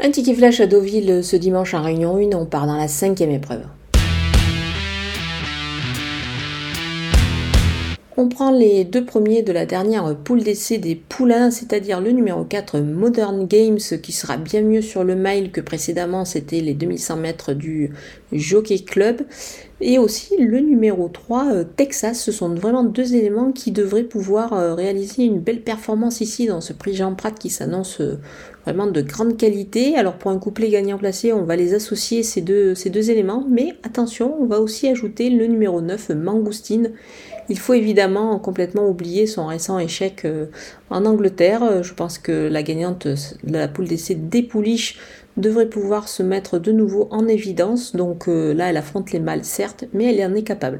Un ticket flash à Deauville ce dimanche en réunion 1, on part dans la cinquième épreuve. On prend les deux premiers de la dernière poule d'essai des poulains, c'est-à-dire le numéro 4 Modern Games qui sera bien mieux sur le mile que précédemment, c'était les 2100 mètres du Jockey Club. Et aussi le numéro 3 euh, Texas, ce sont vraiment deux éléments qui devraient pouvoir euh, réaliser une belle performance ici dans ce prix Jean Prat qui s'annonce euh, vraiment de grande qualité. Alors pour un couplet gagnant placé, on va les associer ces deux, éléments, mais attention, on va aussi ajouter le numéro 9 Mangoustine il faut évidemment complètement oublier son récent échec en Angleterre. Je pense que la gagnante de la poule d'essai des pouliches devrait pouvoir se mettre de nouveau en évidence. Donc euh, là, elle affronte les mâles, certes, mais elle en est capable.